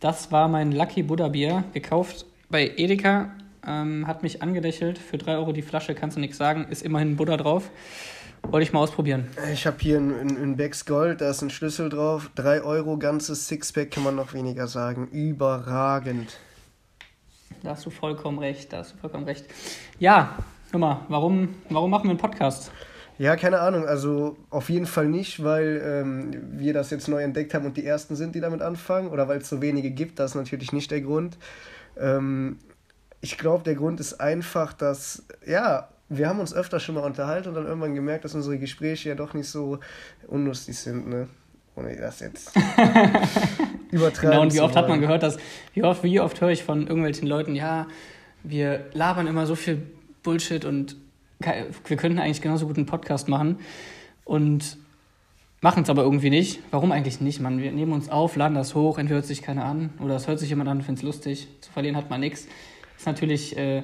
Das war mein Lucky Buddha Bier, gekauft bei Edeka. Ähm, hat mich angelächelt. Für 3 Euro die Flasche, kannst du nichts sagen. Ist immerhin Buddha drauf. Wollte ich mal ausprobieren. Ich habe hier ein, ein, ein Becks Gold, da ist ein Schlüssel drauf. 3 Euro, ganzes Sixpack, kann man noch weniger sagen. Überragend. Da hast du vollkommen recht, da hast du vollkommen recht. Ja, hör mal, warum, warum machen wir einen Podcast? Ja, keine Ahnung. Also auf jeden Fall nicht, weil ähm, wir das jetzt neu entdeckt haben und die Ersten sind, die damit anfangen. Oder weil es so wenige gibt. Das ist natürlich nicht der Grund. Ähm, ich glaube, der Grund ist einfach, dass, ja, wir haben uns öfter schon mal unterhalten und dann irgendwann gemerkt, dass unsere Gespräche ja doch nicht so unlustig sind, ne? Ohne das jetzt übertreiben Genau, und wie oft hat man gehört, dass, wie oft, wie oft höre ich von irgendwelchen Leuten, ja, wir labern immer so viel Bullshit und wir könnten eigentlich genauso gut einen Podcast machen und machen es aber irgendwie nicht. Warum eigentlich nicht? Man, wir nehmen uns auf, laden das hoch, entweder hört sich keiner an oder es hört sich jemand an und findet es lustig. Zu verlieren hat man nichts. Ist natürlich, äh,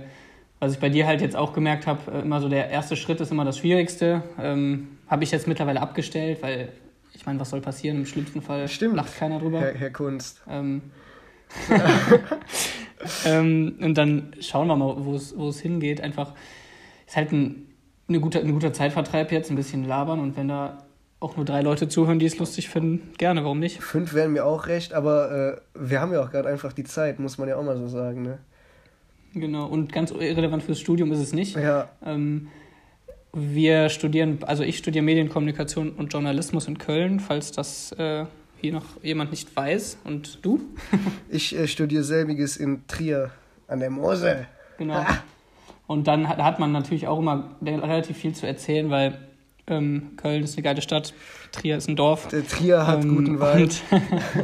was ich bei dir halt jetzt auch gemerkt habe, äh, immer so der erste Schritt ist immer das Schwierigste. Ähm, habe ich jetzt mittlerweile abgestellt, weil ich meine, was soll passieren? Im schlimmsten Fall Stimmt. lacht keiner drüber. Herr, Herr Kunst. Ähm, ähm, und dann schauen wir mal, wo es hingeht. Einfach ist halt ein, eine gute, ein guter Zeitvertreib jetzt, ein bisschen labern und wenn da auch nur drei Leute zuhören, die es lustig finden, gerne, warum nicht? Fünf wären mir auch recht, aber äh, wir haben ja auch gerade einfach die Zeit, muss man ja auch mal so sagen, ne? Genau, und ganz irrelevant fürs Studium ist es nicht. Ja. Ähm, wir studieren, also ich studiere Medienkommunikation und Journalismus in Köln, falls das äh, hier noch jemand nicht weiß. Und du? ich äh, studiere selbiges in Trier an der Mosel. Genau. Und dann hat, hat man natürlich auch immer relativ viel zu erzählen, weil ähm, Köln ist eine geile Stadt, Trier ist ein Dorf. Der Trier hat ähm, guten Wein.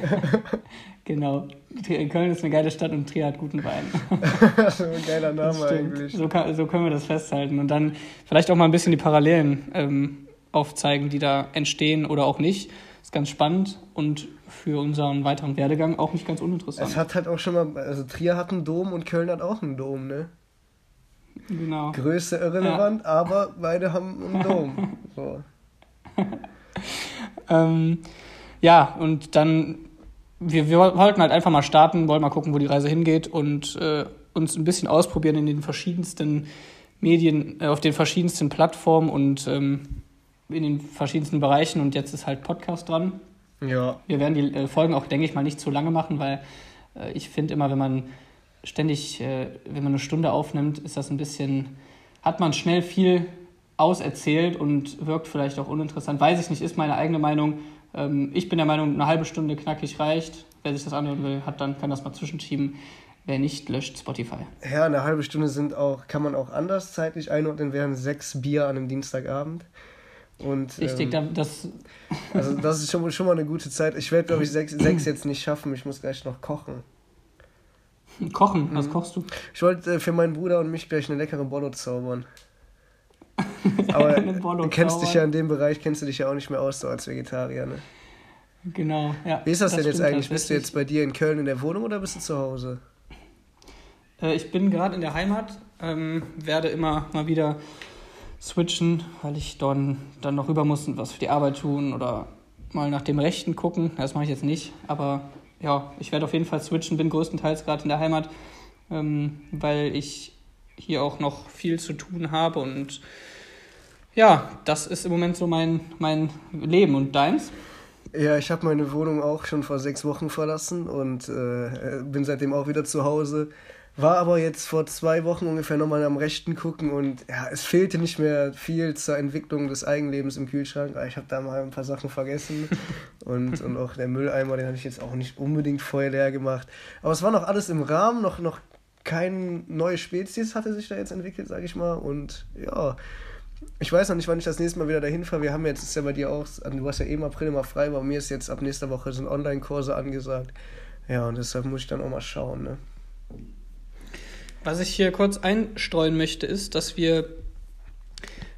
genau. Köln ist eine geile Stadt und Trier hat guten Wein. ist ein geiler Name eigentlich. So, kann, so, können wir das festhalten. Und dann vielleicht auch mal ein bisschen die Parallelen ähm, aufzeigen, die da entstehen oder auch nicht. Ist ganz spannend und für unseren weiteren Werdegang auch nicht ganz uninteressant. Es hat halt auch schon mal, also Trier hat einen Dom und Köln hat auch einen Dom, ne? Genau. Größe irrelevant, ja. aber beide haben einen Dom. So. ähm, ja, und dann, wir, wir wollten halt einfach mal starten, wollen mal gucken, wo die Reise hingeht und äh, uns ein bisschen ausprobieren in den verschiedensten Medien, äh, auf den verschiedensten Plattformen und ähm, in den verschiedensten Bereichen. Und jetzt ist halt Podcast dran. Ja. Wir werden die äh, Folgen auch, denke ich mal, nicht zu lange machen, weil äh, ich finde immer, wenn man ständig, äh, wenn man eine Stunde aufnimmt, ist das ein bisschen, hat man schnell viel auserzählt und wirkt vielleicht auch uninteressant. Weiß ich nicht, ist meine eigene Meinung. Ähm, ich bin der Meinung, eine halbe Stunde knackig reicht. Wer sich das anhören will, hat dann, kann das mal zwischenschieben. Wer nicht, löscht Spotify. Ja, eine halbe Stunde sind auch, kann man auch anders zeitlich einordnen, wären sechs Bier an einem Dienstagabend. Und, Richtig, ähm, das. Also, das ist schon, schon mal eine gute Zeit. Ich werde, glaube ich, sechs, sechs jetzt nicht schaffen. Ich muss gleich noch kochen. Kochen, was mhm. kochst du? Ich wollte äh, für meinen Bruder und mich gleich eine leckere Bollo zaubern. Aber du kennst dich ja in dem Bereich, kennst du dich ja auch nicht mehr aus, so als Vegetarier, ne? Genau, ja. Wie ist das, das denn jetzt eigentlich? Bist du jetzt bei dir in Köln in der Wohnung oder bist du zu Hause? Äh, ich bin gerade in der Heimat, ähm, werde immer mal wieder switchen, weil ich dann, dann noch rüber muss und was für die Arbeit tun oder mal nach dem Rechten gucken. Das mache ich jetzt nicht, aber ja, ich werde auf jeden Fall switchen, bin größtenteils gerade in der Heimat, ähm, weil ich hier auch noch viel zu tun habe und ja, das ist im Moment so mein, mein Leben und deins. Ja, ich habe meine Wohnung auch schon vor sechs Wochen verlassen und äh, bin seitdem auch wieder zu Hause. War aber jetzt vor zwei Wochen ungefähr nochmal am Rechten gucken und ja, es fehlte nicht mehr viel zur Entwicklung des Eigenlebens im Kühlschrank. Ich habe da mal ein paar Sachen vergessen und, und auch der Mülleimer, den habe ich jetzt auch nicht unbedingt vorher leer gemacht. Aber es war noch alles im Rahmen, noch, noch kein neue Spezies hatte sich da jetzt entwickelt, sage ich mal. Und ja, ich weiß noch nicht, wann ich das nächste Mal wieder dahin fahre. Wir haben jetzt, ist ja bei dir auch, du warst ja eben April immer frei, aber mir ist jetzt ab nächster Woche sind Online-Kurse angesagt. Ja, und deshalb muss ich dann auch mal schauen, ne? Was ich hier kurz einstreuen möchte, ist, dass wir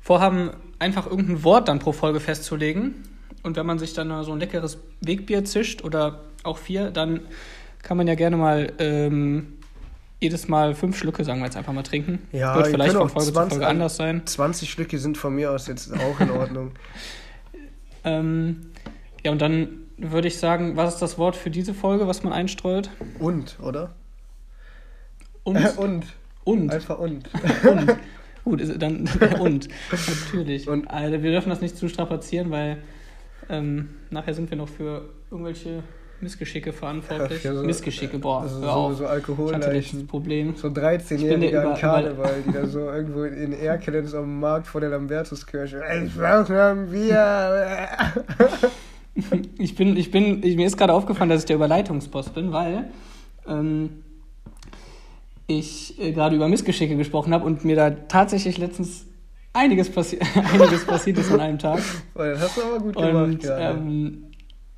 vorhaben, einfach irgendein Wort dann pro Folge festzulegen. Und wenn man sich dann so ein leckeres Wegbier zischt oder auch vier, dann kann man ja gerne mal ähm, jedes Mal fünf Schlücke, sagen wir jetzt einfach mal, trinken. Ja, Wird vielleicht von Folge 20, zu Folge anders sein. 20 Schlücke sind von mir aus jetzt auch in Ordnung. ähm, ja, und dann würde ich sagen, was ist das Wort für diese Folge, was man einstreut? Und, oder? Und. Äh, und. Und. Einfach und. und. Gut, dann und. Natürlich. Und also wir dürfen das nicht zu strapazieren, weil ähm, nachher sind wir noch für irgendwelche Missgeschicke verantwortlich. Ja, so, Missgeschicke, boah, also hör auf. So, so Alkoholleichen. Problem. So 13-Jährige an Karneval, die da so irgendwo in Erkelenz am Markt vor der Lambertuskirche. Ich brauche ein Bier. ich bin, ich bin, ich, mir ist gerade aufgefallen, dass ich der Überleitungsboss bin, weil ähm, ich äh, gerade über Missgeschicke gesprochen habe und mir da tatsächlich letztens einiges, passi einiges passiert ist an einem Tag. Das hast du aber gut gemacht, und, ähm,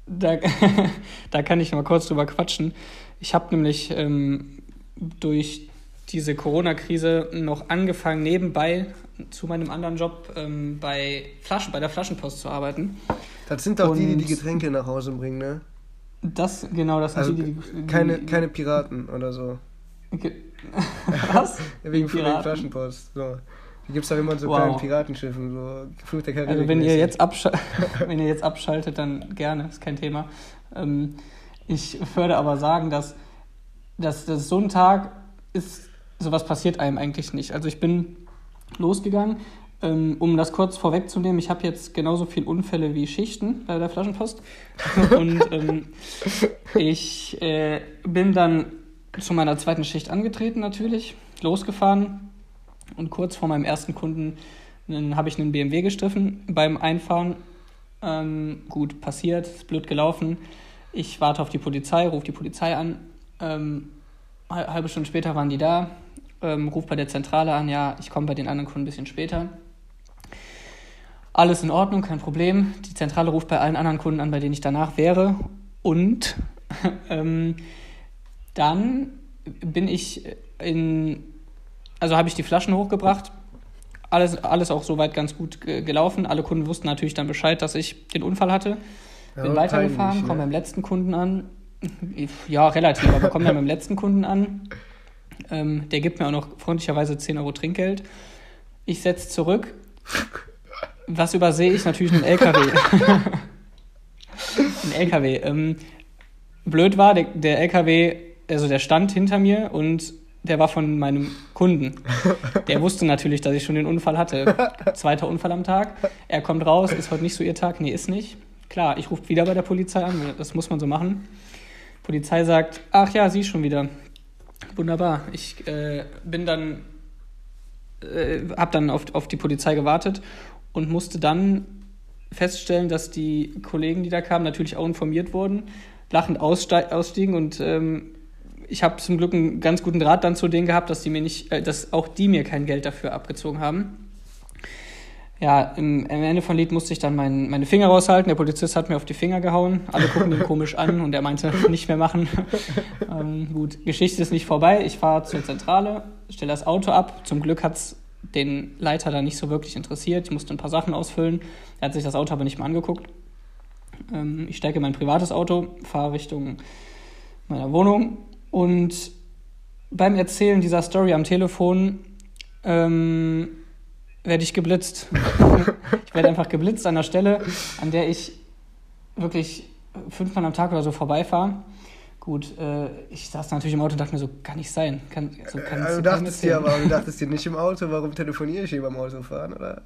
da, da kann ich mal kurz drüber quatschen. Ich habe nämlich ähm, durch diese Corona-Krise noch angefangen, nebenbei zu meinem anderen Job ähm, bei, Flaschen, bei der Flaschenpost zu arbeiten. Das sind doch Und die, die die Getränke nach Hause bringen, ne? Das, genau, das sind also die, die, die, keine, keine Piraten oder so. Was? Wegen Piraten? Flaschenpost. So. Die gibt es doch immer so wow. kleinen Piratenschiffen, so Fluch der Karibik. Also wenn ihr, jetzt wenn ihr jetzt abschaltet, dann gerne, ist kein Thema. Ähm, ich würde aber sagen, dass, dass, dass so ein Tag ist, sowas passiert einem eigentlich nicht. Also ich bin losgegangen, ähm, um das kurz vorwegzunehmen, ich habe jetzt genauso viele Unfälle wie Schichten bei der Flaschenpost. Und ähm, ich äh, bin dann zu meiner zweiten Schicht angetreten natürlich, losgefahren und kurz vor meinem ersten Kunden habe ich einen BMW gestriffen beim Einfahren. Ähm, gut, passiert, ist blöd gelaufen. Ich warte auf die Polizei, rufe die Polizei an. Ähm, halbe Stunde später waren die da, ähm, rufe bei der Zentrale an, ja, ich komme bei den anderen Kunden ein bisschen später. Alles in Ordnung, kein Problem. Die Zentrale ruft bei allen anderen Kunden an, bei denen ich danach wäre. Und ähm, dann bin ich in also habe ich die Flaschen hochgebracht. Alles, alles auch soweit ganz gut gelaufen. Alle Kunden wussten natürlich dann Bescheid, dass ich den Unfall hatte. Bin ja, weitergefahren, komme beim letzten Kunden an. Ja, relativ, aber komme dann beim letzten Kunden an. Ähm, der gibt mir auch noch freundlicherweise 10 Euro Trinkgeld. Ich setze zurück. Was übersehe ich? Natürlich einen LKW. ein LKW. Ähm, blöd war, der, der LKW, also der stand hinter mir und der war von meinem Kunden. Der wusste natürlich, dass ich schon den Unfall hatte. Zweiter Unfall am Tag. Er kommt raus, ist heute nicht so ihr Tag. Nee, ist nicht. Klar, ich rufe wieder bei der Polizei an, das muss man so machen. Polizei sagt, ach ja, sie schon wieder. Wunderbar. Ich äh, bin dann, äh, habe dann auf, auf die Polizei gewartet und musste dann feststellen, dass die Kollegen, die da kamen, natürlich auch informiert wurden, lachend ausstiegen und ähm, ich habe zum Glück einen ganz guten Draht dann zu denen gehabt, dass die mir nicht, äh, dass auch die mir kein Geld dafür abgezogen haben. Ja, im, am Ende von Lied musste ich dann mein, meine Finger raushalten. Der Polizist hat mir auf die Finger gehauen. Alle gucken ihn komisch an und er meinte, nicht mehr machen. ähm, gut, Geschichte ist nicht vorbei. Ich fahre zur Zentrale, stelle das Auto ab. Zum Glück hat es den Leiter da nicht so wirklich interessiert. Ich musste ein paar Sachen ausfüllen. Er hat sich das Auto aber nicht mehr angeguckt. Ähm, ich steige in mein privates Auto, fahre Richtung meiner Wohnung und beim Erzählen dieser Story am Telefon ähm, werde ich geblitzt. ich werde einfach geblitzt an der Stelle, an der ich wirklich fünfmal am Tag oder so vorbeifahre. Gut, äh, ich saß natürlich im Auto und dachte mir so, kann nicht sein. Kann, so kann also, du dachtest dir aber, du dachtest dir nicht im Auto, warum telefoniere ich hier beim Autofahren, oder?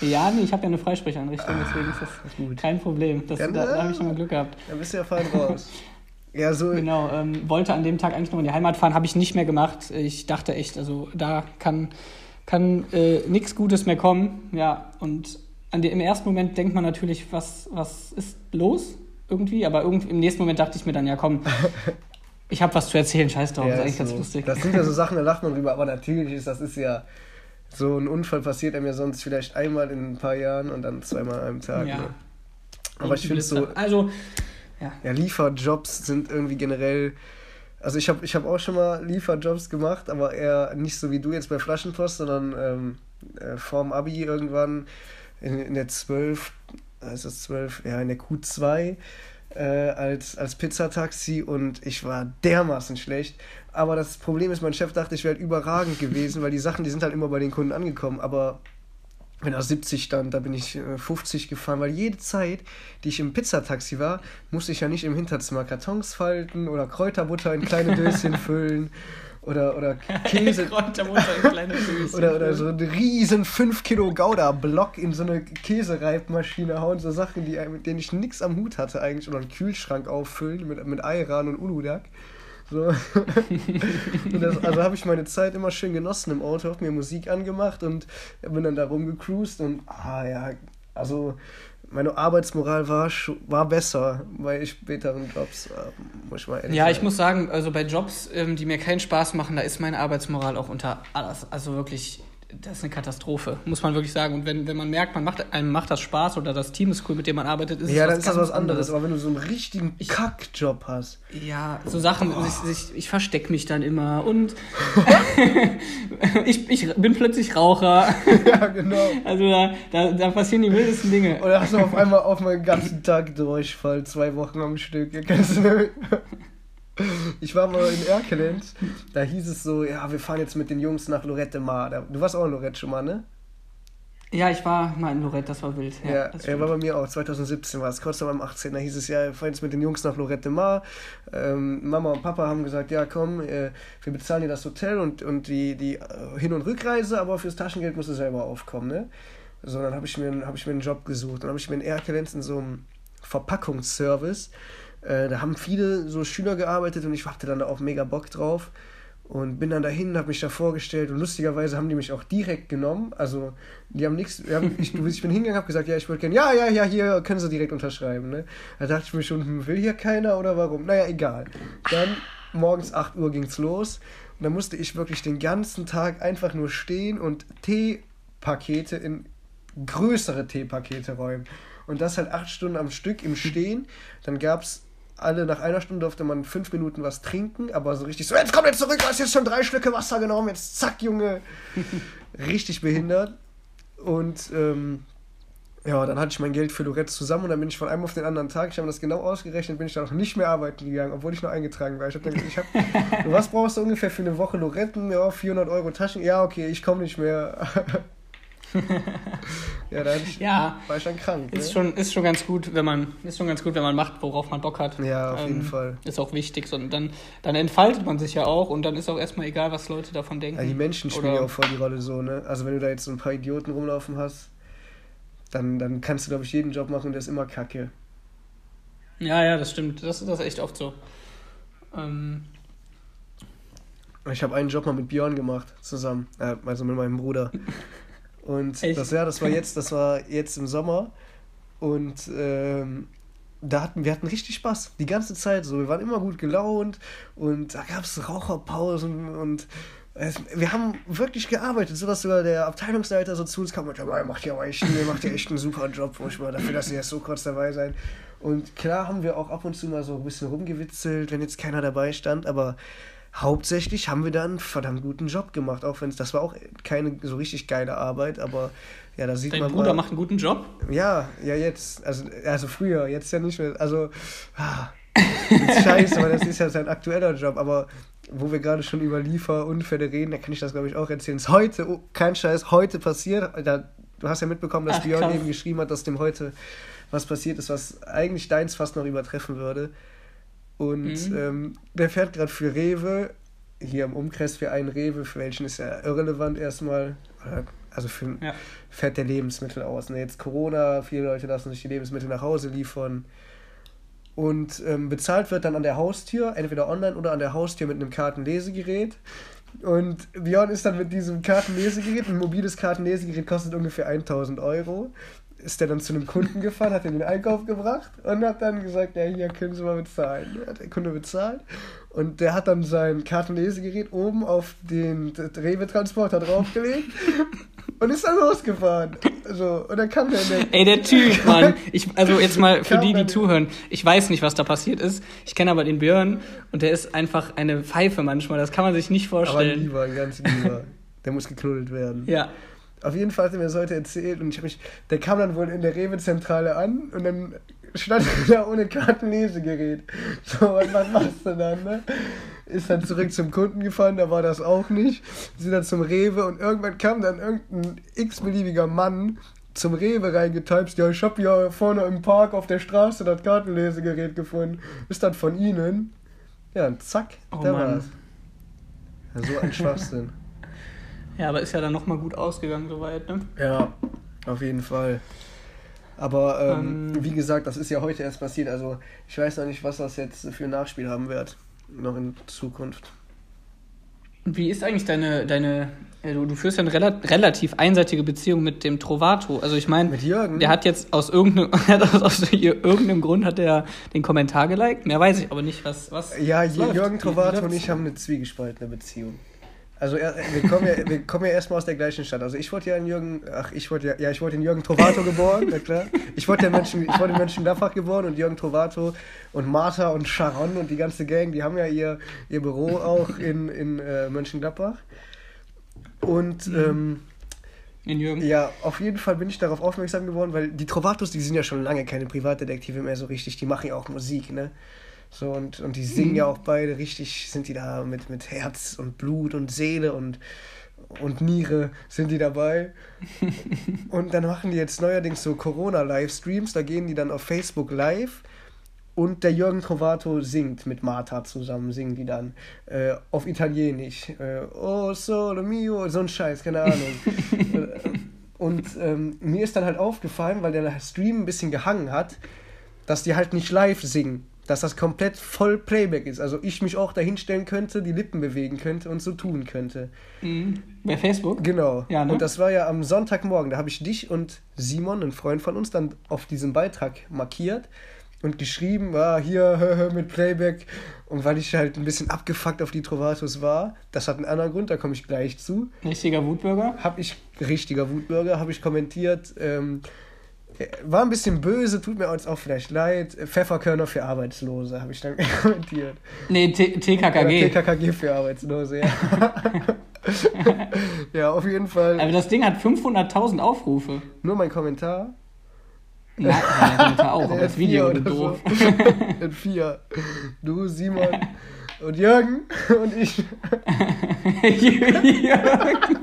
Ja, nee, ich habe ja eine Freisprecheinrichtung, deswegen ist das Gut. kein Problem. Das, ja, da, da habe ich schon mal Glück gehabt. Da bist du ja fein raus. Ja, so. Genau, ähm, wollte an dem Tag eigentlich noch in die Heimat fahren, habe ich nicht mehr gemacht. Ich dachte echt, also da kann, kann äh, nichts Gutes mehr kommen. Ja, und an dem, im ersten Moment denkt man natürlich, was, was ist los irgendwie, aber irgendwie, im nächsten Moment dachte ich mir dann, ja komm, ich habe was zu erzählen, scheiß drauf, ja, das ist eigentlich so. ganz lustig. Das sind ja so Sachen, da lacht man drüber, aber natürlich ist das ist ja so ein Unfall passiert einem ja sonst vielleicht einmal in ein paar Jahren und dann zweimal an einem Tag. Ja. Ne? Aber ich finde es so. Also, ja. ja, Lieferjobs sind irgendwie generell. Also ich habe ich hab auch schon mal Lieferjobs gemacht, aber eher nicht so wie du jetzt bei Flaschenpost, sondern ähm, äh, vorm Abi irgendwann in, in der 12, äh, ist das 12, ja, in der Q2 äh, als, als Pizzataxi und ich war dermaßen schlecht. Aber das Problem ist, mein Chef dachte, ich wäre halt überragend gewesen, weil die Sachen, die sind halt immer bei den Kunden angekommen. Aber wenn er 70 stand, da bin ich 50 äh, gefahren, weil jede Zeit, die ich im Pizzataxi war, musste ich ja nicht im Hinterzimmer Kartons falten oder Kräuterbutter in kleine Döschen füllen oder, oder Käse. Kräuterbutter in kleine Döschen. oder, oder so einen riesen 5 Kilo Gouda-Block in so eine Käsereibmaschine hauen, so Sachen, die, mit denen ich nichts am Hut hatte eigentlich, oder einen Kühlschrank auffüllen mit, mit Ayran und Uludak. So. das, also habe ich meine Zeit immer schön genossen im Auto, habe mir Musik angemacht und bin dann da rumgecruised und ah ja, also meine Arbeitsmoral war, war besser bei späteren Jobs, äh, muss ich mal ehrlich Ja, sagen. ich muss sagen, also bei Jobs, ähm, die mir keinen Spaß machen, da ist meine Arbeitsmoral auch unter alles, also wirklich das ist eine Katastrophe, muss man wirklich sagen. Und wenn, wenn man merkt, man macht, einem macht das Spaß oder das Team ist cool, mit dem man arbeitet, ist ja, dann ist das was anderes. Aber wenn du so einen richtigen Kackjob hast. Ja, so Sachen, oh. ich, ich, ich verstecke mich dann immer und ich, ich bin plötzlich Raucher. ja, genau. Also da, da, da passieren die wildesten Dinge. Oder hast du auf einmal auf meinen ganzen Tag Durchfall, zwei Wochen am Stück. Kennst du ich war mal in Erkelenz, da hieß es so, ja, wir fahren jetzt mit den Jungs nach Lorette Mar. Du warst auch in Lorette schon mal, ne? Ja, ich war mal in Lorette, das war wild. Ja, ja er war bei mir auch, 2017 war es, kurz vor meinem 18. Da hieß es, ja, wir fahren jetzt mit den Jungs nach Lorette Mar. Ähm, Mama und Papa haben gesagt, ja komm, äh, wir bezahlen dir das Hotel und, und die, die äh, Hin- und Rückreise, aber fürs Taschengeld musst du selber aufkommen, ne? So, dann habe ich, hab ich mir einen Job gesucht. Dann habe ich mir in Erkelenz in so einem Verpackungsservice äh, da haben viele so Schüler gearbeitet und ich hatte dann da auch mega Bock drauf und bin dann dahin, habe mich da vorgestellt und lustigerweise haben die mich auch direkt genommen. Also die haben nichts, ich, ich bin hingegangen, habe gesagt, ja, ich würde gerne, ja, ja, ja, hier können sie direkt unterschreiben. Ne? Da dachte ich mir schon, hm, will hier keiner oder warum? Naja, egal. Dann morgens 8 Uhr ging es los und dann musste ich wirklich den ganzen Tag einfach nur stehen und Teepakete in größere Teepakete räumen. Und das halt acht Stunden am Stück im Stehen. Dann gab es alle nach einer Stunde durfte man fünf Minuten was trinken, aber so richtig so, jetzt komm jetzt zurück, du hast jetzt schon drei Schlücke Wasser genommen, jetzt zack, Junge. richtig behindert. Und ähm, ja, dann hatte ich mein Geld für Lorette zusammen und dann bin ich von einem auf den anderen Tag, ich habe das genau ausgerechnet, bin ich dann auch nicht mehr arbeiten gegangen, obwohl ich noch eingetragen war. Ich habe gesagt, ich hab, was brauchst du ungefähr für eine Woche Loretten? Ja, 400 Euro Taschen. Ja, okay, ich komme nicht mehr. ja, da ich, ja, war ich dann krank. Ist, ne? schon, ist, schon ganz gut, wenn man, ist schon ganz gut, wenn man macht, worauf man Bock hat. Ja, auf ähm, jeden Fall. Ist auch wichtig. Und dann, dann entfaltet man sich ja auch und dann ist auch erstmal egal, was Leute davon denken. Ja, die Menschen spielen ja auch voll die Rolle so, ne? Also wenn du da jetzt so ein paar Idioten rumlaufen hast, dann, dann kannst du, glaube ich, jeden Job machen und der ist immer kacke. Ja, ja, das stimmt. Das, das ist echt oft so. Ähm, ich habe einen Job mal mit Björn gemacht, zusammen. Äh, also mit meinem Bruder. Und Echt? das, ja, das war jetzt, das war jetzt im Sommer. Und ähm, da hatten, wir hatten richtig Spaß. Die ganze Zeit so. Wir waren immer gut gelaunt und da gab es Raucherpausen und es, wir haben wirklich gearbeitet, sodass sogar der Abteilungsleiter so zu uns kam und ja, macht ja echt, macht ja echt einen super Job, wo ich mal dafür, dass Sie jetzt so kurz dabei sein. Und klar haben wir auch ab und zu mal so ein bisschen rumgewitzelt, wenn jetzt keiner dabei stand, aber hauptsächlich haben wir da einen verdammt guten Job gemacht, auch wenn es, das war auch keine so richtig geile Arbeit, aber ja, da sieht Dein man. Dein Bruder mal, macht einen guten Job? Ja, ja, jetzt, also, also früher, jetzt ja nicht mehr, also, ah, scheiße, weil das ist ja sein aktueller Job, aber wo wir gerade schon über Lieferunfälle reden, da kann ich das, glaube ich, auch erzählen. Es heute, oh, kein Scheiß, heute passiert, da, du hast ja mitbekommen, dass Ach, Björn eben geschrieben hat, dass dem heute was passiert ist, was eigentlich deins fast noch übertreffen würde. Und mhm. ähm, der fährt gerade für Rewe, hier im Umkreis für einen Rewe, für welchen ist ja irrelevant erstmal. Also für, ja. fährt der Lebensmittel aus. Ne? Jetzt Corona, viele Leute lassen sich die Lebensmittel nach Hause liefern. Und ähm, bezahlt wird dann an der Haustür, entweder online oder an der Haustür mit einem Kartenlesegerät. Und Björn ist dann mit diesem Kartenlesegerät, ein mobiles Kartenlesegerät kostet ungefähr 1000 Euro ist der dann zu einem Kunden gefahren, hat den Einkauf gebracht und hat dann gesagt, ja, hier können Sie mal bezahlen. Hat der Kunde bezahlt und der hat dann sein Kartenlesegerät oben auf den Rewe-Transporter draufgelegt und ist dann losgefahren. So, und dann kam der, der Ey, der Typ, Mann. Ich, also jetzt mal für die, die zuhören. Ich weiß nicht, was da passiert ist. Ich kenne aber den Björn und der ist einfach eine Pfeife manchmal. Das kann man sich nicht vorstellen. Aber lieber, ganz lieber. Der muss geknuddelt werden. Ja. Auf jeden Fall hat er mir das heute erzählt und ich habe mich, der kam dann wohl in der Rewe-Zentrale an und dann stand er da ohne Kartenlesegerät. So, was, machst du dann, ne? ist dann zurück zum Kunden gefahren, da war das auch nicht. Sind dann zum Rewe und irgendwann kam dann irgendein x-beliebiger Mann zum Rewe reingetypst, ja, ich hab ja vorne im Park auf der Straße das Kartenlesegerät gefunden. Ist das von Ihnen? Ja, und zack, oh, da war's. Ja, so ein Schwachsinn. Ja, aber ist ja dann nochmal gut ausgegangen soweit, ne? Ja, auf jeden Fall. Aber ähm, ähm, wie gesagt, das ist ja heute erst passiert. Also ich weiß noch nicht, was das jetzt für ein Nachspiel haben wird. Noch in Zukunft. Wie ist eigentlich deine, deine du, du führst ja eine rela relativ einseitige Beziehung mit dem Trovato. Also ich meine, der hat jetzt aus irgendeinem, aus irgendeinem Grund hat er den Kommentar geliked. Mehr weiß ich aber nicht, was. was ja, Jürgen Trovato und ich haben eine zwiegespaltene Beziehung. Also wir kommen ja, wir kommen ja erstmal aus der gleichen Stadt. Also ich wurde ja in Jürgen, ach ich wurde ja, ja ich wurde in Jürgen Trovato geboren, na klar. Ich wurde ja Menschen, ich wurde in Mönchengladbach geboren und Jürgen Trovato und Martha und Sharon und die ganze Gang, die haben ja ihr, ihr Büro auch in, in äh, Mönchengladbach. Und mhm. ähm, in Jürgen. Ja, auf jeden Fall bin ich darauf aufmerksam geworden, weil die Trovatos, die sind ja schon lange keine Privatdetektive mehr so richtig, die machen ja auch Musik, ne? So, und, und die singen mhm. ja auch beide richtig, sind die da mit, mit Herz und Blut und Seele und, und Niere sind die dabei. und dann machen die jetzt neuerdings so Corona-Livestreams, da gehen die dann auf Facebook live und der Jürgen Trovato singt mit Martha zusammen, singen die dann äh, auf Italienisch. Äh, oh, solo mio, so ein Scheiß, keine Ahnung. und ähm, mir ist dann halt aufgefallen, weil der Stream ein bisschen gehangen hat, dass die halt nicht live singen dass das komplett voll Playback ist. Also ich mich auch dahinstellen könnte, die Lippen bewegen könnte und so tun könnte. Mhm. Bei Facebook? Genau. Ja, ne? Und das war ja am Sonntagmorgen. Da habe ich dich und Simon, ein Freund von uns, dann auf diesem Beitrag markiert und geschrieben, war ah, hier mit Playback. Und weil ich halt ein bisschen abgefuckt auf die Trovatos war, das hat einen anderen Grund, da komme ich gleich zu. Richtiger Wutbürger? Habe ich, richtiger Wutbürger, habe ich kommentiert, ähm, war ein bisschen böse, tut mir uns auch vielleicht leid. Pfefferkörner für Arbeitslose, habe ich dann kommentiert. Nee, TKKG. TKKG für Arbeitslose, ja. ja, auf jeden Fall. Aber das Ding hat 500.000 Aufrufe. Nur mein Kommentar? Nein, mein Kommentar auch, aber das Video, du doof. So. In vier. Du, Simon und Jürgen und ich. Jürgen.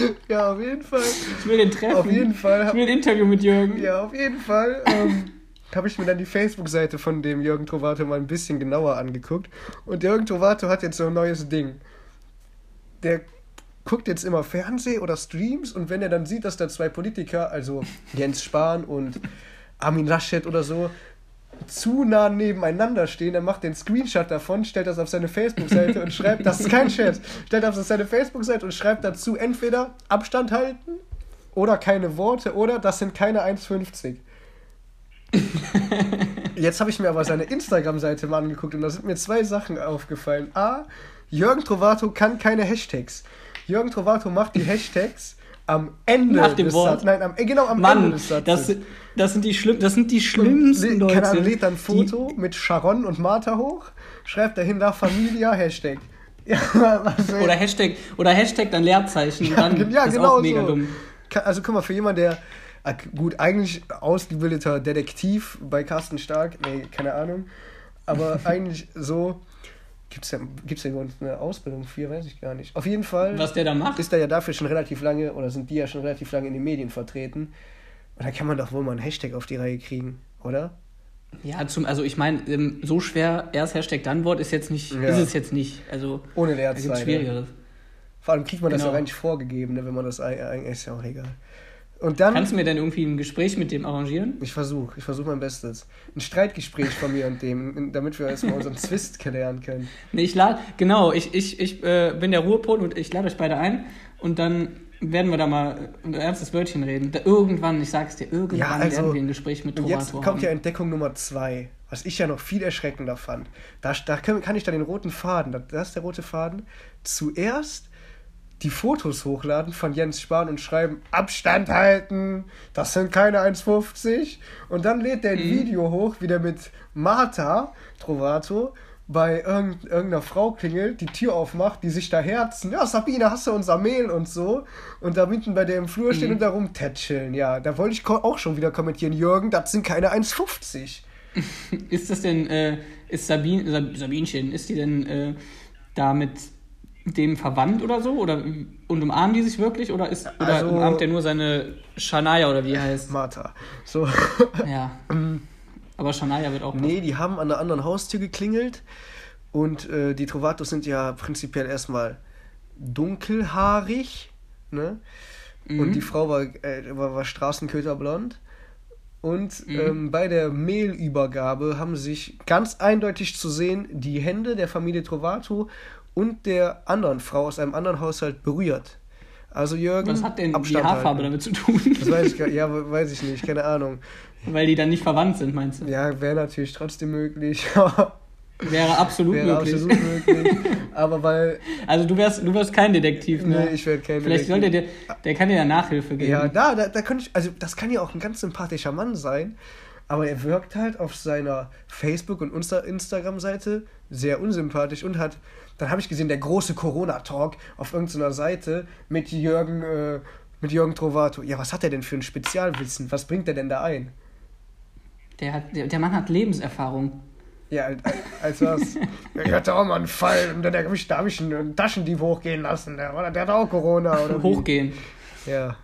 ja, auf jeden Fall. Ich will den treffen. Auf jeden Fall. Ich will ein Interview mit Jürgen. Ja, auf jeden Fall. Ähm, habe ich mir dann die Facebook-Seite von dem Jürgen Trovato mal ein bisschen genauer angeguckt. Und Jürgen Trovato hat jetzt so ein neues Ding. Der guckt jetzt immer Fernseh oder Streams und wenn er dann sieht, dass da zwei Politiker, also Jens Spahn und Armin Laschet oder so, zu nah nebeneinander stehen, er macht den Screenshot davon, stellt das auf seine Facebook-Seite und schreibt, das ist kein Chat, stellt das auf seine Facebook-Seite und schreibt dazu entweder Abstand halten oder keine Worte oder das sind keine 1,50. Jetzt habe ich mir aber seine Instagram-Seite mal angeguckt und da sind mir zwei Sachen aufgefallen. A, Jürgen Trovato kann keine Hashtags. Jürgen Trovato macht die Hashtags am Ende Nach dem des Wort. Satzes. Nein, am, genau am Mann, Ende des Satzes. Das, das, sind die schlimm, das sind die schlimmsten und, Leute. Ahnung, lädt dann ein Foto mit Sharon und Martha hoch, schreibt dahinter Familia, Hashtag. Ja, oder Hashtag, oder Hashtag dann Leerzeichen. Ja, dann ja, ist genau auch mega so. dumm. Also guck mal, für jemanden, der ah, gut, eigentlich ausgebildeter Detektiv bei Carsten Stark, nee, keine Ahnung, aber eigentlich so Gibt es da, gibt's da überhaupt eine Ausbildung für? Weiß ich gar nicht. Auf jeden Fall. Was der da macht? Ist er ja dafür schon relativ lange, oder sind die ja schon relativ lange in den Medien vertreten. Und da kann man doch wohl mal einen Hashtag auf die Reihe kriegen, oder? Ja, zum, also ich meine, ähm, so schwer erst Hashtag dann Wort ist jetzt nicht, ja. ist es jetzt nicht. Also ohne Leerzeichen. Schwierigeres. Vor allem kriegt man genau. das ja eigentlich vorgegeben, ne, wenn man das eigentlich ist ja auch egal. Und dann, Kannst du mir denn irgendwie ein Gespräch mit dem arrangieren? Ich versuche, ich versuche mein Bestes. Ein Streitgespräch von mir und dem, damit wir erstmal unseren Zwist klären können. Nee, ich lade, genau, ich, ich, ich äh, bin der Ruhepol und ich lade euch beide ein und dann werden wir da mal ein ernstes Wörtchen reden. Da irgendwann, ich sag's dir, irgendwann ja, also, werden wir ein Gespräch mit Tomato Jetzt kommt haben. ja Entdeckung Nummer zwei, was ich ja noch viel erschreckender fand. Da, da kann ich dann den roten Faden, das ist der rote Faden, zuerst die Fotos hochladen von Jens Spahn und schreiben, Abstand halten, das sind keine 1,50. Und dann lädt der ein mhm. Video hoch, wie der mit Martha Trovato bei irgend, irgendeiner Frau klingelt, die Tür aufmacht, die sich da herzen. Ja, Sabine, hast du unser Mail und so. Und da mitten bei der im Flur stehen mhm. und da rumtätscheln. Ja, da wollte ich auch schon wieder kommentieren, Jürgen, das sind keine 1,50. ist das denn, äh, ist Sabin, Sab, Sabinchen, ist die denn äh, da mit dem verwandt oder so? Oder, und umarmen die sich wirklich? Oder, ist, oder also, umarmt er nur seine Shania oder wie heißt? Martha. So. Ja. Aber Shania wird auch. Nee, die haben an einer anderen Haustür geklingelt. Und äh, die Trovatos sind ja prinzipiell erstmal dunkelhaarig. Ne? Mhm. Und die Frau war, äh, war, war straßenköterblond. Und mhm. ähm, bei der Mehlübergabe haben sich ganz eindeutig zu sehen die Hände der Familie Trovato und der anderen Frau aus einem anderen Haushalt berührt. Also Jürgen. Was hat denn Abstand die Haarfarbe halten. damit zu tun? Das weiß ich, ja, weiß ich nicht, keine Ahnung. Weil die dann nicht verwandt sind, meinst du? Ja, wäre natürlich trotzdem möglich. Wäre absolut Wäre möglich. absolut möglich. Aber weil. Also du wärst, du wärst kein Detektiv mehr. Nee, ich werde kein Vielleicht Detektiv. Vielleicht sollte der, der kann dir ja Nachhilfe geben. Ja, da, da, da könnte ich, also das kann ja auch ein ganz sympathischer Mann sein. Aber er wirkt halt auf seiner Facebook- und Instagram-Seite sehr unsympathisch und hat, dann habe ich gesehen, der große Corona-Talk auf irgendeiner Seite mit Jürgen, äh, mit Jürgen Trovato. Ja, was hat er denn für ein Spezialwissen? Was bringt er denn da ein? Der, hat, der, der Mann hat Lebenserfahrung. Ja, als was? ich hatte auch mal einen Fall und da habe ich, hab ich einen Taschendieb hochgehen lassen. Der, der hat auch Corona. Oder Hochgehen. Ja.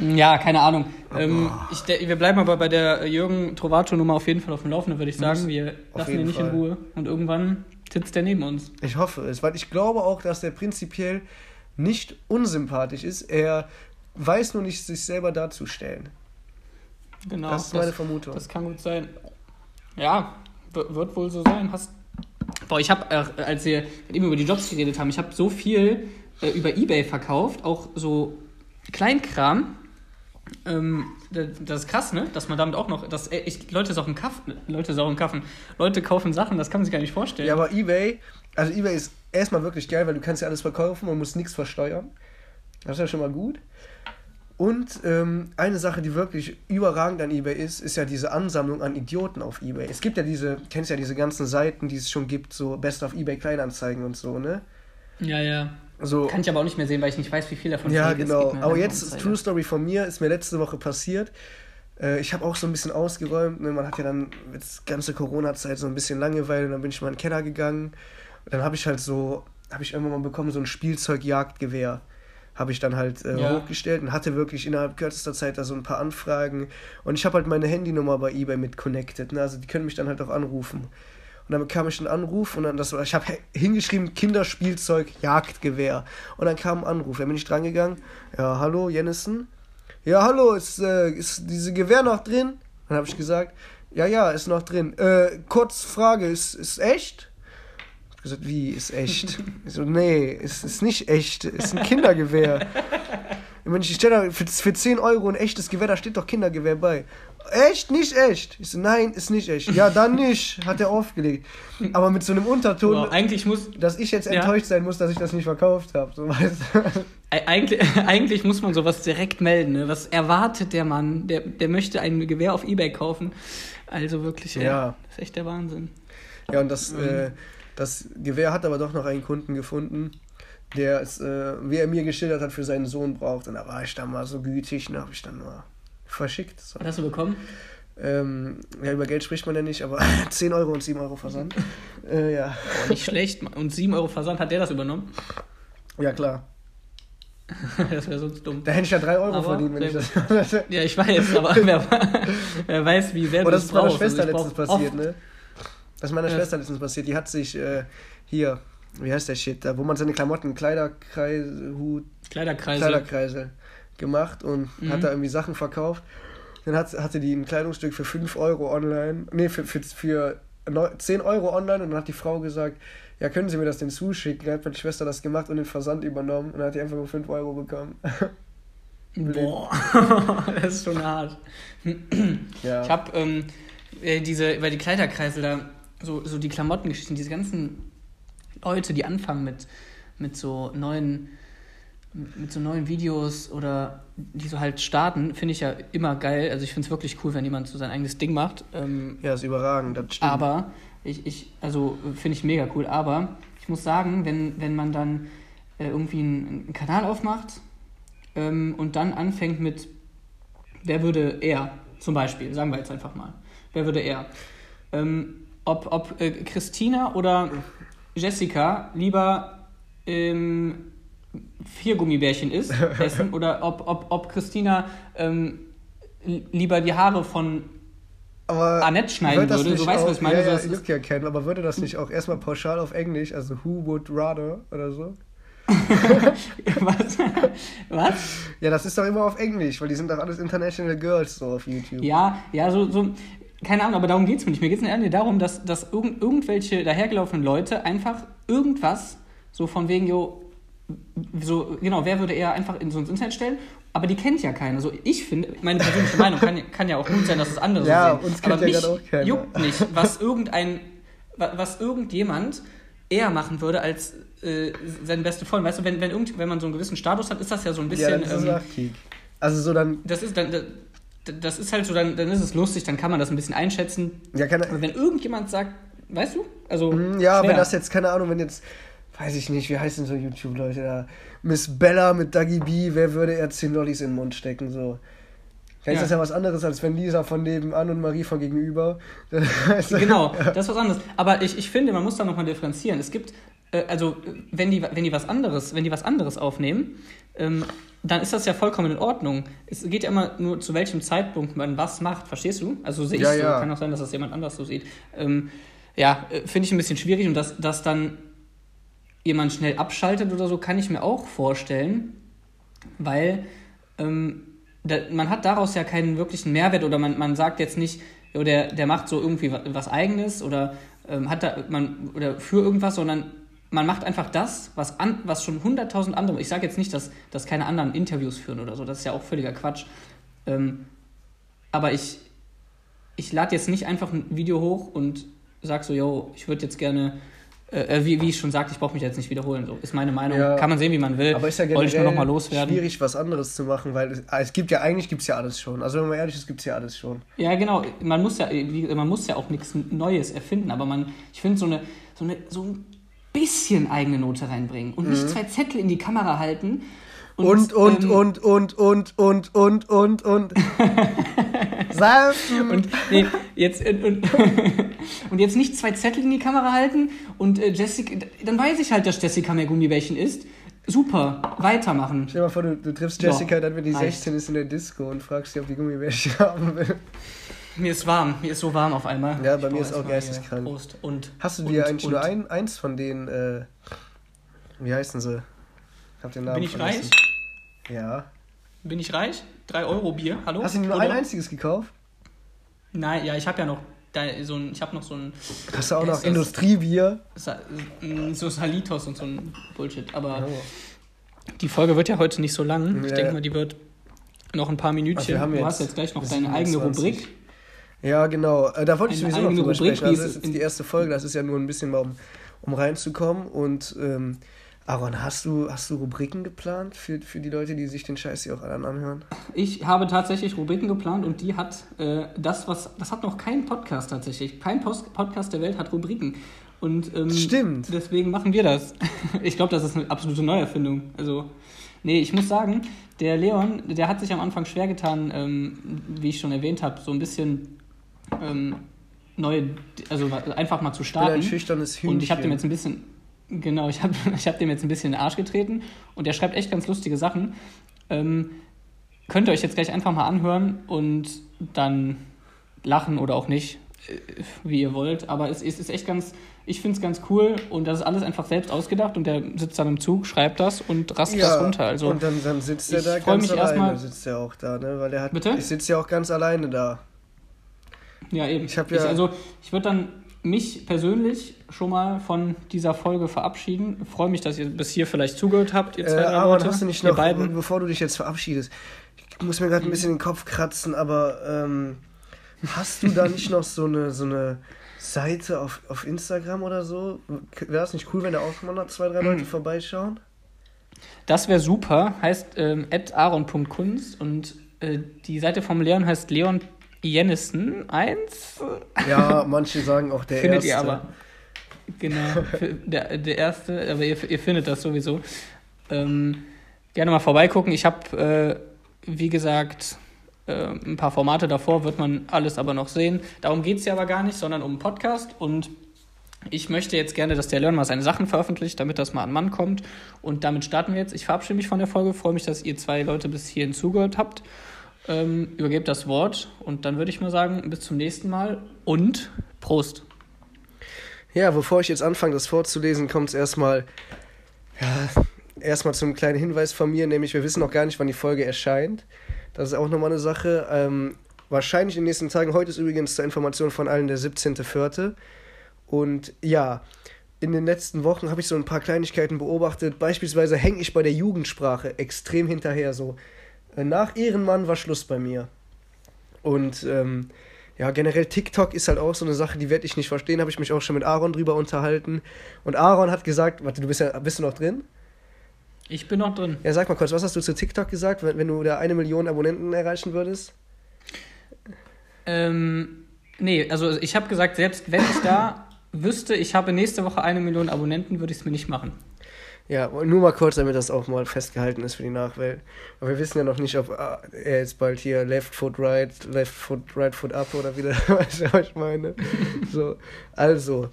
Ja, keine Ahnung. Oh, ähm, ich, wir bleiben aber bei der Jürgen Trovato-Nummer auf jeden Fall auf dem Laufenden, würde ich sagen. Wir lassen ihn nicht Fall. in Ruhe. Und irgendwann sitzt der neben uns. Ich hoffe es, weil ich glaube auch, dass der prinzipiell nicht unsympathisch ist. Er weiß nur nicht, sich selber darzustellen. Genau. Das ist meine Vermutung. Das kann gut sein. Ja, wird wohl so sein. Hast Boah, ich habe, äh, als wir eben über die Jobs geredet haben, ich habe so viel äh, über Ebay verkauft, auch so Kleinkram. Ähm, das ist krass, ne? Dass man damit auch noch, dass ich, Leute saugen Kaffen, Leute saugen Kaffen, Leute kaufen Sachen, das kann man sich gar nicht vorstellen. Ja, aber Ebay, also Ebay ist erstmal wirklich geil, weil du kannst ja alles verkaufen und musst nichts versteuern. Das ist ja schon mal gut. Und ähm, eine Sache, die wirklich überragend an eBay ist, ist ja diese Ansammlung an Idioten auf eBay. Es gibt ja diese, kennst ja diese ganzen Seiten, die es schon gibt, so Best of eBay Kleinanzeigen und so, ne? Ja, ja. So, Kann ich aber auch nicht mehr sehen, weil ich nicht weiß, wie viel davon Ja, genau. Aber jetzt, True Story von mir, ist mir letzte Woche passiert. Äh, ich habe auch so ein bisschen ausgeräumt. Ne? Man hat ja dann jetzt ganze Corona-Zeit so ein bisschen Langeweile. Und dann bin ich mal in den Keller gegangen. Und dann habe ich halt so, habe ich irgendwann mal bekommen, so ein Spielzeugjagdgewehr habe ich dann halt äh, ja. hochgestellt und hatte wirklich innerhalb kürzester Zeit da so ein paar Anfragen. Und ich habe halt meine Handynummer bei eBay mit connected. Ne? Also die können mich dann halt auch anrufen. Und dann bekam ich einen Anruf und dann das ich habe hingeschrieben Kinderspielzeug Jagdgewehr und dann kam ein Anruf. Dann bin ich dran gegangen. Ja, hallo Jennison. Ja, hallo, ist, äh, ist diese Gewehr noch drin? Dann habe ich gesagt, ja, ja, ist noch drin. Äh, kurz Frage, ist, ist echt? gesagt, wie, ist echt? Ich so, nee, ist, ist nicht echt, ist ein Kindergewehr. Wenn ich stelle für, für 10 Euro ein echtes Gewehr, da steht doch Kindergewehr bei. Echt? Nicht echt? Ich so, nein, ist nicht echt. Ja, dann nicht, hat er aufgelegt. Aber mit so einem Unterton, wow, eigentlich muss, dass ich jetzt enttäuscht ja. sein muss, dass ich das nicht verkauft habe. So, weißt Eigentlich, eigentlich muss man sowas direkt melden. Ne? Was erwartet der Mann? Der, der möchte ein Gewehr auf Ebay kaufen. Also wirklich, ja. ja. Das ist echt der Wahnsinn. Ja, und das, mhm. äh, das Gewehr hat aber doch noch einen Kunden gefunden, der es, äh, wie er mir geschildert hat, für seinen Sohn braucht. Und da war ich dann mal so gütig und habe ich dann mal verschickt. So. Was hast du bekommen? Ähm, ja, über Geld spricht man ja nicht, aber 10 Euro und 7 Euro Versand. äh, ja. Nicht schlecht. Und 7 Euro Versand, hat der das übernommen? Ja, klar. das wäre sonst dumm. Da hätte ich ja 3 Euro aber verdient, wenn ich das. ja, ich weiß, aber wer, wer weiß, wie sehr das brauchst. Das ist meiner Schwester also letztens passiert, ne? Das ist meiner ja. Schwester letztens passiert. Die hat sich äh, hier, wie heißt der Shit, da, wo man seine Klamotten, Kleiderkreise, Hut, Kleiderkreise. Kleiderkreise gemacht und mhm. hat da irgendwie Sachen verkauft. Dann hat, hatte die ein Kleidungsstück für 5 Euro online, nee, für, für, für 10 Euro online und dann hat die Frau gesagt, ja, können Sie mir das denn zuschicken? Dann hat meine Schwester das gemacht und den Versand übernommen und dann hat die einfach nur 5 Euro bekommen. Boah, das ist schon hart. ja. Ich habe ähm, äh, diese, weil die Kleiderkreisel da so, so die Klamottengeschichten, diese ganzen Leute, die anfangen mit, mit so neuen mit so neuen Videos oder die so halt starten, finde ich ja immer geil. Also ich finde es wirklich cool, wenn jemand so sein eigenes Ding macht. Ähm, ja, ist überragend, das stimmt. Aber ich, ich also finde ich mega cool. Aber ich muss sagen, wenn, wenn man dann äh, irgendwie einen, einen, Kanal aufmacht ähm, und dann anfängt mit, wer würde er zum Beispiel, sagen wir jetzt einfach mal, wer würde er, ähm, ob, ob äh, Christina oder Jessica lieber ähm, vier Gummibärchen isst, essen oder ob, ob, ob Christina ähm, lieber die Haare von aber Annette schneiden würde. So weißt du, was ich meine? Ja, ja, so, juckt ja kennen, aber würde das nicht auch erstmal pauschal auf Englisch, also who would rather oder so? Was? Was? Ja, das ist doch immer auf Englisch, weil die sind doch alles International Girls so auf YouTube. Ja, ja, so, so keine Ahnung, aber darum geht es mir nicht. Mir geht es eher darum, dass, dass irgend, irgendwelche dahergelaufenen Leute einfach irgendwas so von wegen, jo, so, genau, wer würde eher einfach in so ins Internet stellen? Aber die kennt ja keiner. So, ich finde, meine persönliche Meinung kann, kann ja auch gut sein, dass es andere ja, so sehen. uns kennt aber ja mich auch keiner. juckt nicht, was irgendein, was irgendjemand eher machen würde als äh, seine beste Freund. Weißt du, wenn, wenn, irgend, wenn man so einen gewissen Status hat, ist das ja so ein bisschen. Ja, das ist ähm, Also so dann. Das ist dann. Das ist halt so, dann, dann ist es lustig, dann kann man das ein bisschen einschätzen. Ja, kann, Aber wenn irgendjemand sagt, weißt du? Also. Mhm, ja, schwer. wenn das jetzt, keine Ahnung, wenn jetzt, weiß ich nicht, wie heißen so YouTube-Leute da? Miss Bella mit Dagi B, wer würde eher 10 Lollis in den Mund stecken? So. Ja, ist das ja was anderes, als wenn Lisa von nebenan und Marie von gegenüber. genau, das ist was anderes. Aber ich, ich finde, man muss da nochmal differenzieren. Es gibt, äh, also wenn die, wenn die was anderes, wenn die was anderes aufnehmen, ähm, dann ist das ja vollkommen in Ordnung. Es geht ja immer nur, zu welchem Zeitpunkt man was macht, verstehst du? Also sehe ich ja, so, ja. kann auch sein, dass das jemand anders so sieht. Ähm, ja, äh, finde ich ein bisschen schwierig und dass, dass dann jemand schnell abschaltet oder so, kann ich mir auch vorstellen, weil ähm, da, man hat daraus ja keinen wirklichen Mehrwert oder man, man sagt jetzt nicht, jo, der, der macht so irgendwie was, Eigenes oder ähm, hat da man oder für irgendwas, sondern man macht einfach das, was, an, was schon hunderttausend andere. Ich sage jetzt nicht, dass, dass keine anderen Interviews führen oder so, das ist ja auch völliger Quatsch. Ähm, aber ich, ich lade jetzt nicht einfach ein Video hoch und sage so, yo, ich würde jetzt gerne äh, äh, wie, wie ich schon sagte, ich brauche mich jetzt nicht wiederholen. So ist meine Meinung. Ja, Kann man sehen, wie man will. Aber ist ja Wollte ich nur noch mal loswerden. schwierig, was anderes zu machen, weil es, es gibt ja eigentlich gibt's ja alles schon. Also wenn man ehrlich ist, gibt es ja alles schon. Ja, genau. Man muss ja, man muss ja auch nichts Neues erfinden, aber man, ich finde so eine, so eine, so ein bisschen eigene Note reinbringen und nicht mhm. zwei Zettel in die Kamera halten und, und, ähm, und, und, und, und, und, und, und. Saufen. Und, nee, jetzt, und, und jetzt nicht zwei Zettel in die Kamera halten und äh, Jessica, dann weiß ich halt, dass Jessica mehr Gummibärchen isst. Super, weitermachen. Stell dir mal vor, du, du triffst Jessica ja, dann, wenn die 16 ist in der Disco und fragst sie, ob die Gummibärchen haben will. Mir ist warm, mir ist so warm auf einmal. Ja, bei ich mir ist auch geisteskrank. Prost. Und, Hast du dir und, eigentlich und, nur ein, eins von denen, äh, wie heißen sie? Ich hab den Namen Bin ich vergessen. reich? Ja. Bin ich reich? 3 Euro Bier, hallo? Hast du nur Oder? ein einziges gekauft? Nein, ja, ich habe ja noch so ein, ich habe noch so ein. Hast du auch noch Industriebier? So Salitos und so ein Bullshit. Aber oh. die Folge wird ja heute nicht so lang. Ich denke mal, die wird noch ein paar Minütchen. Also du hast jetzt gleich noch deine eigene Rubrik. Ja, genau. Äh, da wollte ich sowieso noch drüber Rubrik, sprechen. Also das ist jetzt die erste Folge. Das ist ja nur ein bisschen mal, um, um reinzukommen. Und ähm, Aaron, hast du, hast du Rubriken geplant für, für die Leute, die sich den Scheiß hier auch alle anhören? Ich habe tatsächlich Rubriken geplant und die hat äh, das, was. Das hat noch kein Podcast tatsächlich. Kein Post Podcast der Welt hat Rubriken. Und ähm, Stimmt. deswegen machen wir das. ich glaube, das ist eine absolute Neuerfindung. Also, nee, ich muss sagen, der Leon, der hat sich am Anfang schwer getan, ähm, wie ich schon erwähnt habe, so ein bisschen ähm, neue, also einfach mal zu starten. Ich bin ein schüchternes Hühnchen. Und ich habe dem jetzt ein bisschen Genau, ich habe ich hab dem jetzt ein bisschen in den Arsch getreten und der schreibt echt ganz lustige Sachen. Ähm, könnt ihr euch jetzt gleich einfach mal anhören und dann lachen oder auch nicht, äh, wie ihr wollt. Aber es, es ist echt ganz, ich finde es ganz cool und das ist alles einfach selbst ausgedacht und der sitzt dann im Zug, schreibt das und rastet ja, das runter. Also, und dann, dann sitzt er da ganz alleine, erstmal, sitzt er auch da, ne? Weil er hat, Bitte? ich sitze ja auch ganz alleine da. Ja, eben. Ich, ja ich, also, ich würde dann mich persönlich schon mal von dieser Folge verabschieden. Ich freue mich, dass ihr bis hier vielleicht zugehört habt, ihr zwei, äh, aber hast du nicht noch, beiden. bevor du dich jetzt verabschiedest, ich muss mir gerade ein bisschen den Kopf kratzen, aber ähm, hast du da nicht noch so eine, so eine Seite auf, auf Instagram oder so? Wäre das nicht cool, wenn da auch mal noch zwei, drei Leute mhm. vorbeischauen? Das wäre super, heißt ähm, aaron.kunst und äh, die Seite vom Leon heißt leon Jennison 1. Ja, manche sagen auch der findet erste. Findet ihr aber. Genau, der, der erste, aber ihr, ihr findet das sowieso. Ähm, gerne mal vorbeigucken. Ich habe, äh, wie gesagt, äh, ein paar Formate davor wird man alles aber noch sehen. Darum geht es ja aber gar nicht, sondern um einen Podcast. Und ich möchte jetzt gerne, dass der Learn mal seine Sachen veröffentlicht, damit das mal an Mann kommt. Und damit starten wir jetzt. Ich verabschiede mich von der Folge, freue mich, dass ihr zwei Leute bis hierhin zugehört habt. Ähm, übergebt das Wort und dann würde ich mal sagen, bis zum nächsten Mal und Prost. Ja, bevor ich jetzt anfange, das vorzulesen, kommt es erstmal, ja, erstmal zum kleinen Hinweis von mir, nämlich wir wissen noch gar nicht, wann die Folge erscheint. Das ist auch nochmal eine Sache. Ähm, wahrscheinlich in den nächsten Tagen. Heute ist übrigens zur Information von allen der 17.04. Und ja, in den letzten Wochen habe ich so ein paar Kleinigkeiten beobachtet. Beispielsweise hänge ich bei der Jugendsprache extrem hinterher. So nach Ehrenmann war Schluss bei mir. Und ähm, ja, generell TikTok ist halt auch so eine Sache, die werde ich nicht verstehen. Habe ich mich auch schon mit Aaron drüber unterhalten. Und Aaron hat gesagt, warte, du bist ja, bist du noch drin? Ich bin noch drin. Ja, sag mal kurz, was hast du zu TikTok gesagt, wenn, wenn du da eine Million Abonnenten erreichen würdest? Ähm, nee, also ich habe gesagt, selbst wenn ich da wüsste, ich habe nächste Woche eine Million Abonnenten, würde ich es mir nicht machen. Ja, nur mal kurz, damit das auch mal festgehalten ist für die Nachwelt. Aber wir wissen ja noch nicht, ob ah, er jetzt bald hier Left Foot Right, Left Foot Right Foot Up oder wieder, was ich meine? so, also,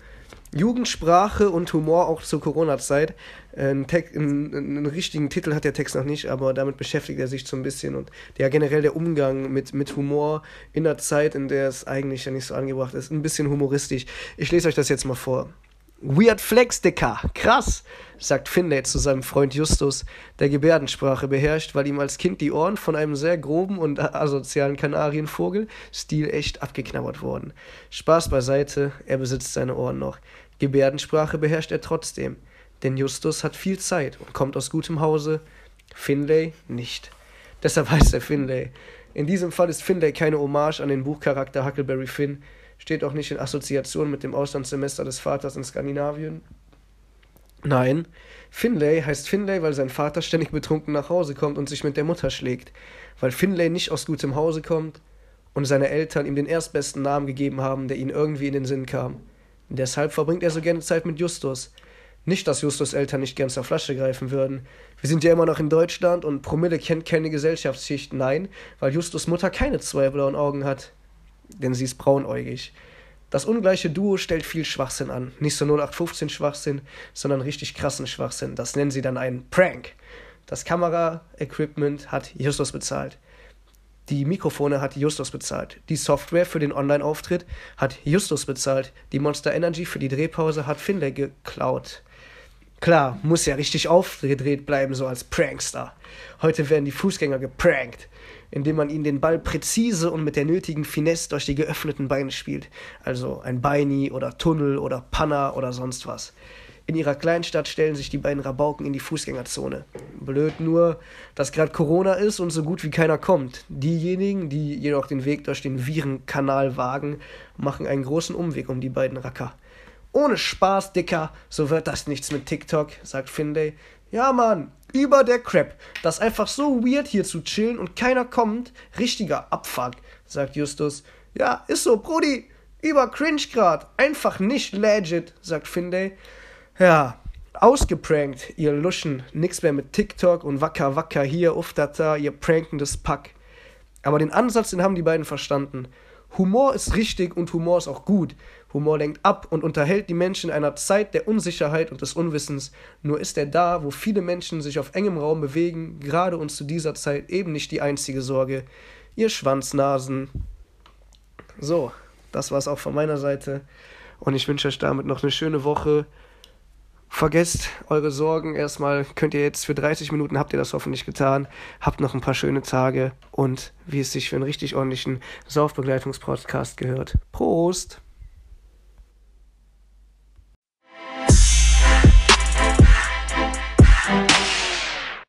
Jugendsprache und Humor auch zur Corona-Zeit. Ein einen, einen, richtigen Titel hat der Text noch nicht, aber damit beschäftigt er sich so ein bisschen. Und der generell der Umgang mit, mit Humor in der Zeit, in der es eigentlich ja nicht so angebracht ist, ein bisschen humoristisch. Ich lese euch das jetzt mal vor. Weird Flex, Dicker. Krass, sagt Finlay zu seinem Freund Justus, der Gebärdensprache beherrscht, weil ihm als Kind die Ohren von einem sehr groben und asozialen Kanarienvogel stilecht abgeknabbert wurden. Spaß beiseite, er besitzt seine Ohren noch. Gebärdensprache beherrscht er trotzdem, denn Justus hat viel Zeit und kommt aus gutem Hause, Finlay nicht. Deshalb heißt er Finlay. In diesem Fall ist Finlay keine Hommage an den Buchcharakter Huckleberry Finn, steht auch nicht in Assoziation mit dem Auslandssemester des Vaters in Skandinavien. Nein, Finlay heißt Finlay, weil sein Vater ständig betrunken nach Hause kommt und sich mit der Mutter schlägt, weil Finlay nicht aus gutem Hause kommt und seine Eltern ihm den erstbesten Namen gegeben haben, der ihnen irgendwie in den Sinn kam. Deshalb verbringt er so gerne Zeit mit Justus. Nicht, dass Justus Eltern nicht gern zur Flasche greifen würden. Wir sind ja immer noch in Deutschland und Promille kennt keine Gesellschaftsschicht. Nein, weil Justus Mutter keine zwei blauen Augen hat. Denn sie ist braunäugig. Das ungleiche Duo stellt viel Schwachsinn an. Nicht so 0815 Schwachsinn, sondern richtig krassen Schwachsinn. Das nennen sie dann einen Prank. Das Kamera-Equipment hat Justus bezahlt. Die Mikrofone hat Justus bezahlt. Die Software für den Online-Auftritt hat Justus bezahlt. Die Monster Energy für die Drehpause hat Finlay geklaut. Klar, muss ja richtig aufgedreht bleiben, so als Prankster. Heute werden die Fußgänger geprankt, indem man ihnen den Ball präzise und mit der nötigen Finesse durch die geöffneten Beine spielt. Also ein Beini oder Tunnel oder Panna oder sonst was. In ihrer Kleinstadt stellen sich die beiden Rabauken in die Fußgängerzone. Blöd nur, dass gerade Corona ist und so gut wie keiner kommt. Diejenigen, die jedoch den Weg durch den Virenkanal wagen, machen einen großen Umweg um die beiden Racker. Ohne Spaß, Dicker, so wird das nichts mit TikTok, sagt Finlay. Ja, Mann, über der Crap. Das ist einfach so weird hier zu chillen und keiner kommt. Richtiger Abfuck, sagt Justus. Ja, ist so, Brudi. Über Cringe grad. Einfach nicht legit, sagt Finlay. Ja, ausgeprankt, ihr Luschen. Nix mehr mit TikTok und Wacker Wacker hier, Uftata, ihr prankendes Pack. Aber den Ansatz, den haben die beiden verstanden. Humor ist richtig und Humor ist auch gut. Humor lenkt ab und unterhält die Menschen in einer Zeit der Unsicherheit und des Unwissens. Nur ist er da, wo viele Menschen sich auf engem Raum bewegen, gerade und zu dieser Zeit eben nicht die einzige Sorge. Ihr Schwanznasen. So, das war's auch von meiner Seite. Und ich wünsche euch damit noch eine schöne Woche. Vergesst eure Sorgen erstmal. Könnt ihr jetzt für 30 Minuten habt ihr das hoffentlich getan. Habt noch ein paar schöne Tage und wie es sich für einen richtig ordentlichen Saufbegleitungspodcast gehört. Prost!